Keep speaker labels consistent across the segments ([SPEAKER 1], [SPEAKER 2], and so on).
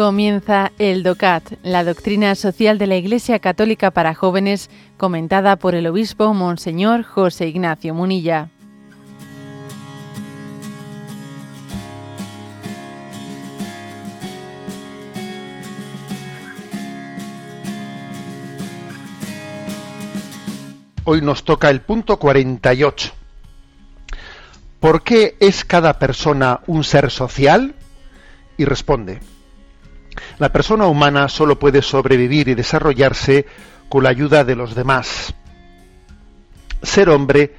[SPEAKER 1] Comienza el DOCAT, la doctrina social de la Iglesia Católica para jóvenes, comentada por el obispo Monseñor José Ignacio Munilla.
[SPEAKER 2] Hoy nos toca el punto 48. ¿Por qué es cada persona un ser social? Y responde, la persona humana solo puede sobrevivir y desarrollarse con la ayuda de los demás. Ser hombre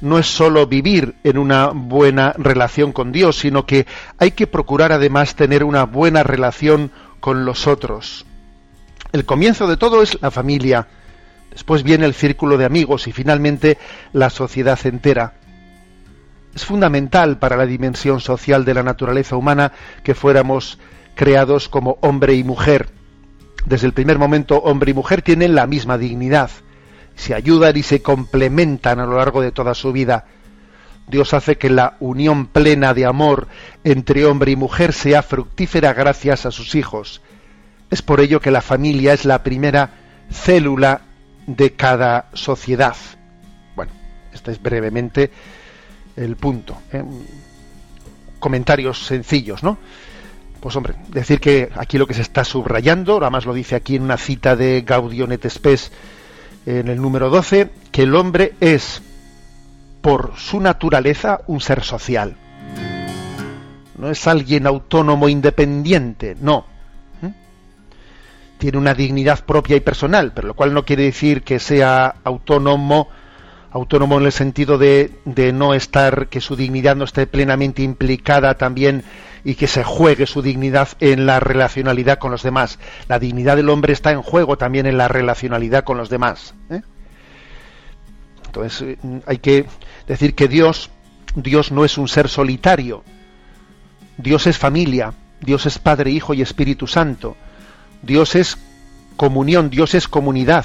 [SPEAKER 2] no es solo vivir en una buena relación con Dios, sino que hay que procurar además tener una buena relación con los otros. El comienzo de todo es la familia, después viene el círculo de amigos y finalmente la sociedad entera. Es fundamental para la dimensión social de la naturaleza humana que fuéramos creados como hombre y mujer. Desde el primer momento, hombre y mujer tienen la misma dignidad. Se ayudan y se complementan a lo largo de toda su vida. Dios hace que la unión plena de amor entre hombre y mujer sea fructífera gracias a sus hijos. Es por ello que la familia es la primera célula de cada sociedad. Bueno, este es brevemente el punto. ¿eh? Comentarios sencillos, ¿no? Pues hombre, decir que aquí lo que se está subrayando, además lo dice aquí en una cita de Gaudium et Spes en el número 12, que el hombre es por su naturaleza un ser social. No es alguien autónomo independiente, no. ¿Mm? Tiene una dignidad propia y personal, pero lo cual no quiere decir que sea autónomo autónomo en el sentido de, de, no estar, que su dignidad no esté plenamente implicada también y que se juegue su dignidad en la relacionalidad con los demás. La dignidad del hombre está en juego también en la relacionalidad con los demás. ¿eh? Entonces eh, hay que decir que Dios, Dios no es un ser solitario. Dios es familia, Dios es Padre, Hijo y Espíritu Santo. Dios es comunión, Dios es comunidad.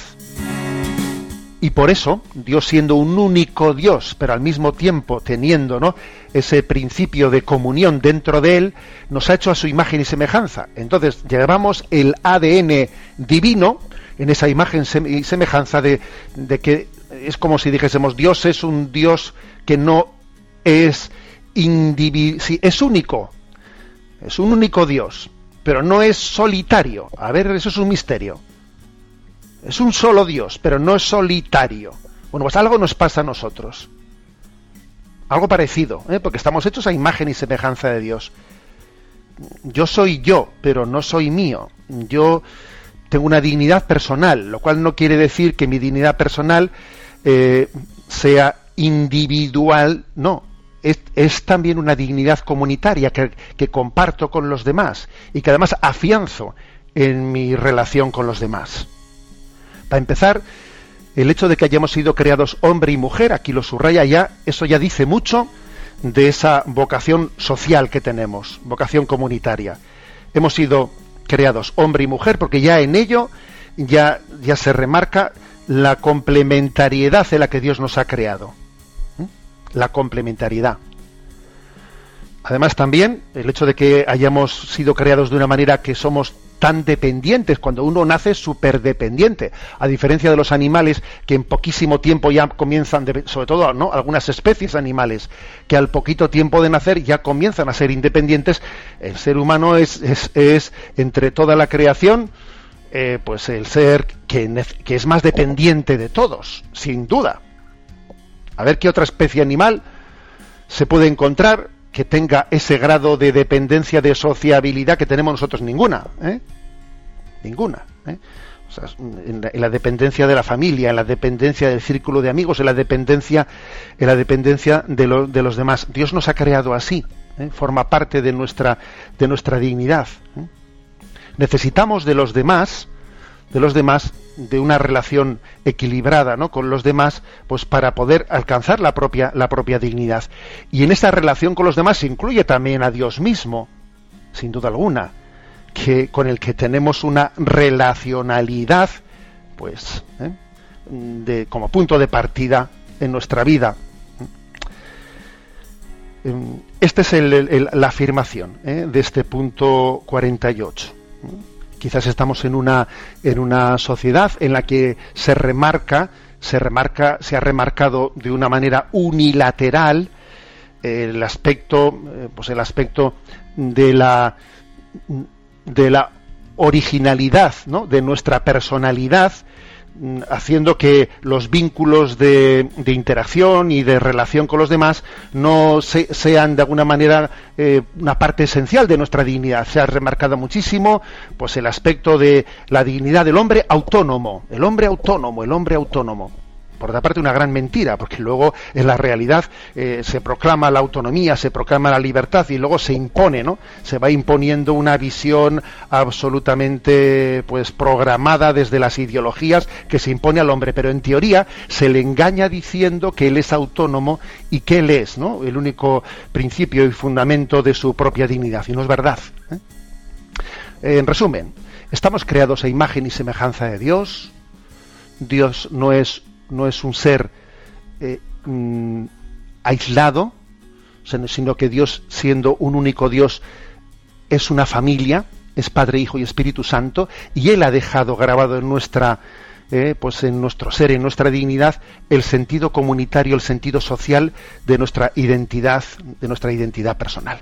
[SPEAKER 2] Y por eso, Dios siendo un único Dios, pero al mismo tiempo teniendo ¿no? ese principio de comunión dentro de Él, nos ha hecho a su imagen y semejanza. Entonces, llevamos el ADN divino en esa imagen y semejanza de, de que es como si dijésemos, Dios es un Dios que no es individual, es único, es un único Dios, pero no es solitario. A ver, eso es un misterio. Es un solo Dios, pero no es solitario. Bueno, pues algo nos pasa a nosotros. Algo parecido, ¿eh? porque estamos hechos a imagen y semejanza de Dios. Yo soy yo, pero no soy mío. Yo tengo una dignidad personal, lo cual no quiere decir que mi dignidad personal eh, sea individual, no. Es, es, también una dignidad comunitaria que, que comparto con los demás y que además afianzo en mi relación con los demás. Para empezar, el hecho de que hayamos sido creados hombre y mujer, aquí lo subraya ya, eso ya dice mucho de esa vocación social que tenemos, vocación comunitaria. Hemos sido creados hombre y mujer porque ya en ello ya, ya se remarca la complementariedad en la que Dios nos ha creado. La complementariedad. Además también el hecho de que hayamos sido creados de una manera que somos tan dependientes, cuando uno nace súper dependiente, a diferencia de los animales que en poquísimo tiempo ya comienzan, sobre todo ¿no? algunas especies animales, que al poquito tiempo de nacer ya comienzan a ser independientes, el ser humano es, es, entre toda la creación, eh, pues el ser que, que es más dependiente de todos, sin duda. A ver qué otra especie animal se puede encontrar que tenga ese grado de dependencia, de sociabilidad que tenemos nosotros ninguna. ¿eh? Ninguna. ¿eh? Sea, en, la, en, la, dependencia de la familia, en la dependencia del círculo de amigos, en la dependencia, en la dependencia de, de los demás. Dios nos ha creado así. ¿eh? Forma parte de nuestra, de nuestra dignidad. Necesitamos de los demás de los demás de una relación equilibrada ¿no? con los demás pues para poder alcanzar la propia la propia dignidad y en esa relación con los demás se incluye también a Dios mismo sin duda alguna que con el que tenemos una relacionalidad pues ¿eh? de como punto de partida en nuestra vida esta es el, la afirmación ¿eh? de este punto 48 Quizás estamos en una, en una sociedad en la que se remarca, se remarca, se ha remarcado de una manera unilateral el aspecto, eh, pues el aspecto de la de la originalidad, ¿no? de nuestra personalidad, haciendo que los vínculos de, interacción y de relación con los demás no sean de alguna manera eh, una parte esencial de nuestra dignidad. Se ha remarcado muchísimo pues el aspecto de la dignidad del hombre autónomo, el hombre autónomo, el hombre autónomo por otra parte una gran mentira, porque luego en la realidad eh, se proclama la autonomía, se proclama la libertad y luego se impone, ¿no? Se va imponiendo una visión absolutamente pues programada desde las ideologías que se impone al hombre, pero en teoría se le engaña diciendo que él es autónomo y que él es, ¿no? El único principio y fundamento de su propia dignidad y no es verdad. ¿eh? En resumen, estamos creados a imagen y semejanza de Dios. Dios no es no es un ser eh, mm, aislado, sino que Dios, siendo un único Dios, es una familia, es Padre, Hijo y Espíritu Santo, y Él ha dejado grabado en nuestra, eh, pues en nuestro ser, en nuestra dignidad, el sentido comunitario, el sentido social de nuestra identidad, de nuestra identidad personal.